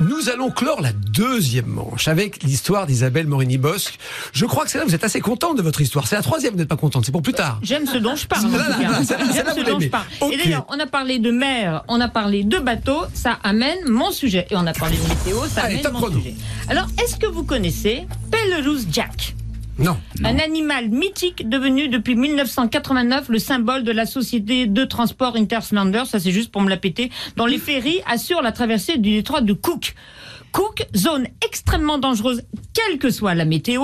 Nous allons clore la deuxième manche avec l'histoire d'Isabelle Morini-Bosque. Je crois que c'est là, vous êtes assez contente de votre histoire. C'est la troisième, vous n'êtes pas contente, c'est pour plus tard. J'aime ce dont je parle. Et d'ailleurs, on a parlé de mer, on a parlé de bateau, ça amène mon sujet. Et on a parlé de météo, ça Allez, amène mon chrono. sujet. Alors, est-ce que vous connaissez Pellelouse Jack? Non. un animal mythique devenu depuis 1989 le symbole de la société de transport Interslander, ça c'est juste pour me la péter, dont les ferries assurent la traversée du détroit de Cook. Cook, zone extrêmement dangereuse, quelle que soit la météo,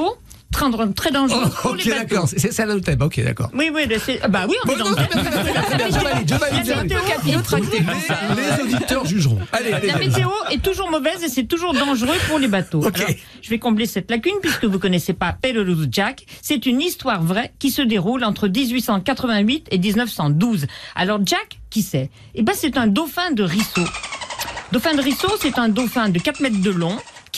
très, très dangereuse Oh, pour ok, les bateaux. d'accord. C'est là le thème. Ok, d'accord. Oui, oui, c'est- bah oui, on est dans non, le très bien, très bien, très bien, je valide, je valide, je La valide. météo est toujours- Les auditeurs jugeront. Allez, allez. la allez. météo est toujours mauvaise et c'est toujours dangereux pour les bateaux. Ok. Alors, je vais combler cette lacune puisque vous connaissez pas Pellelouse Jack. C'est une histoire vraie qui se déroule entre 1888 et 1912. Alors Jack, qui c'est? Eh ben c'est un dauphin de Risseau. Dauphin de Risseau, c'est un dauphin de 4 mètres de long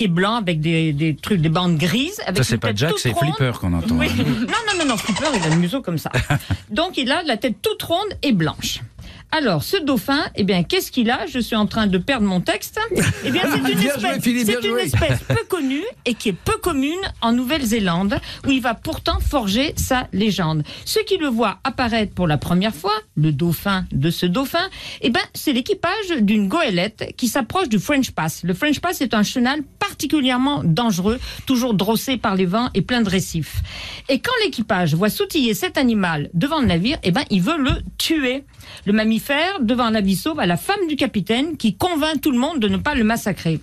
blanc avec des, des trucs, des bandes grises. Avec Ça, c'est pas Jack, c'est. Flipper qu'on entend. Oui. Non, non, non, non, Flipper, il a le museau comme ça. Donc, il a la tête toute ronde et blanche. Alors, ce dauphin, eh bien, qu'est-ce qu'il a? Je suis en train de perdre mon texte. Eh bien, c'est une Bien espèce, joué, Philippe, bien c'est une espèce peu connue et qui est peu commune en Nouvelle-Zélande, où il va pourtant forger sa légende. Ceux qui le voient apparaître pour la première fois, le dauphin de ce dauphin, eh ben, c'est l'équipage d'une goélette qui s'approche du French Pass. Le French Pass est un chenal particulièrement dangereux, toujours drossé par les vents et plein de récifs. Et quand l'équipage voit sautiller cet animal devant le navire, eh ben, il veut le tuer. Le mammifère, devant l'abysso, va la femme du capitaine qui convainc tout le monde de ne pas le massacrer.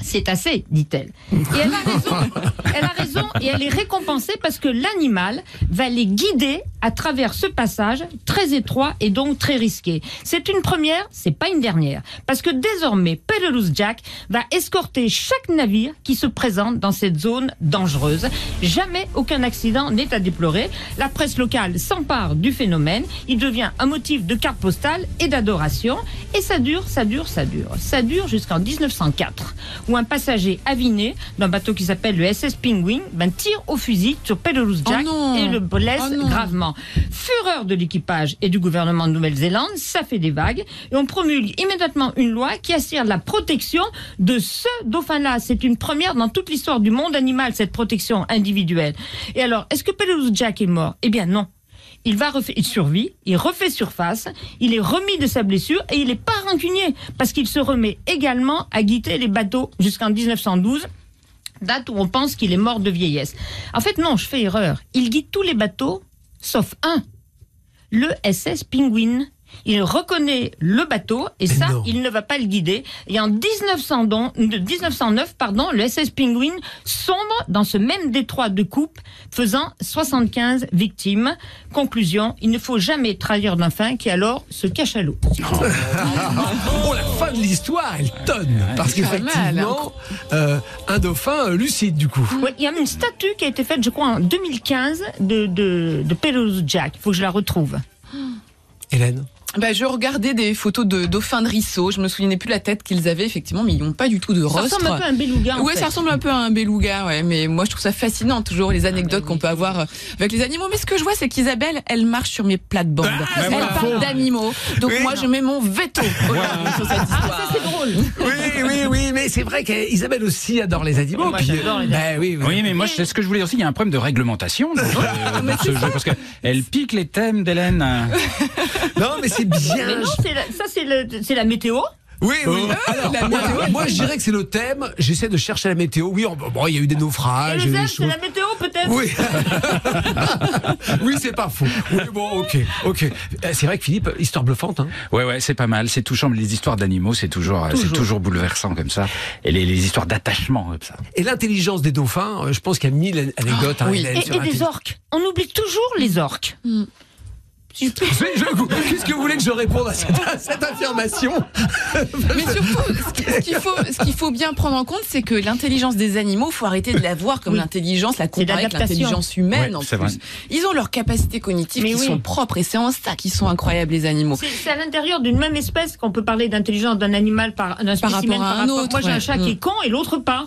C'est assez, dit-elle. Elle a raison. Elle a raison et elle est récompensée parce que l'animal va les guider à travers ce passage très étroit et donc très risqué. C'est une première, c'est pas une dernière. Parce que désormais, Pellelouse Jack va escorter chaque navire qui se présente dans cette zone dangereuse. Jamais aucun accident n'est à déplorer. La presse locale s'empare du phénomène. Il devient un motif de carte postale et d'adoration. Et ça dure, ça dure, ça dure. Ça dure jusqu'en 1904, où un passager aviné d'un bateau qui s'appelle le SS Penguin ben, tire au fusil sur Pellelouse Jack non. et le blesse Oh non. Fureur de l'équipage et du gouvernement de Nouvelle-Zélande, ça fait des vagues et on promulgue immédiatement une loi qui assure la protection de ce dauphin-là. C'est une première dans toute l'histoire du monde animal, cette protection individuelle. Et alors, est-ce que Pellelouse Jack est mort? Eh bien non. Il il survit, il refait surface, il est remis de sa blessure et il est pas rancunier parce qu'il se remet également à guider les bateaux jusqu'en 1912 date où on pense qu'il est mort de vieillesse. En fait, non, je fais erreur. Il guide tous les bateaux, sauf un, le SS Penguin. Il reconnaît le bateau et ça, non. il ne va pas le guider. Et en 1900 don- de 1909, pardon, le SS Penguin sombre dans ce même détroit de coupe, faisant 75 victimes. Conclusion, il ne faut jamais trahir d'un fin qui alors se cache à l'eau. Oh, la fin de l'histoire, elle tonne. Parce mal, qu'effectivement, euh, un dauphin euh, lucide, du coup. Ouais, il y a une statue qui a été faite, je crois, en 2015 de, de, de Jack. Il faut que je la retrouve. Hélène? Bah, je regardais des photos de dauphins de Risseau. Je me souvenais plus la tête qu'ils avaient, effectivement, mais ils n'ont pas du tout de Ça rostre. ressemble un peu à un beluga. en Ouais, fait. ça ressemble un peu à un beluga, ouais. Mais moi, je trouve ça fascinant, toujours les anecdotes qu'on peut avoir euh, avec les animaux. Mais ce que je vois, c'est qu'Isabelle, elle marche sur mes plates-bandes. elle voilà. parle d'animaux. Donc Oui, moi, non. je mets mon veto aujourd'hui sur cette histoire. C'est drôle. Oui, oui, oui, mais c'est vrai qu'Isabelle aussi adore les animaux. Moi, puis, j'adore les ben oui, oui. Oui, mais moi, c'est ce que je voulais dire aussi. Il y a un problème de réglementation dans, ce- dans ce jeu. Parce qu'elle pique les thèmes d'Hélène. Non, mais c'est bien. Mais non, c'est la- ça c'est le- c'est la météo. Oui, oui. Oh. Alors, La moi, météo. moi, je dirais que c'est le thème. J'essaie de chercher la météo. Oui, on- bon, il y a eu des naufrages, il y a eu zèbre, des c'est choses. la météo peut-être. Oui, oui, c'est pas faux. Oui, bon, ok, ok. Euh, C'est vrai que Philippe, histoire bluffante. Hein. Ouais, ouais, c'est pas mal. C'est touchant. Mais les histoires d'animaux, c'est toujours, c'est toujours bouleversant comme ça. Et les, les histoires d'attachement comme ça. Et l'intelligence des dauphins, euh, je pense qu'il y a mille anecdotes. hein. Hélène, Et, sur et des l'intelligence. orques. On oublie toujours les orques. Qu'est-ce que vous voulez que je réponde à cette, à cette affirmation Mais surtout, ce qui- ce qu'il faut, ce qu'il faut bien prendre en compte, c'est que l'intelligence des animaux, faut arrêter de la voir comme Oui. l'intelligence, la comparer avec l'intelligence humaine Ouais, en plus. vrai. Ils ont leurs capacités cognitives Mais qui oui. sont propres et c'est en ça qu'ils sont incroyables les animaux. C'est à l'intérieur d'une même espèce qu'on peut parler d'intelligence d'un animal par d'un spécimen rapport à par un rapport. autre, Moi j'ai un ouais. chat qui Mm. est con et l'autre pas.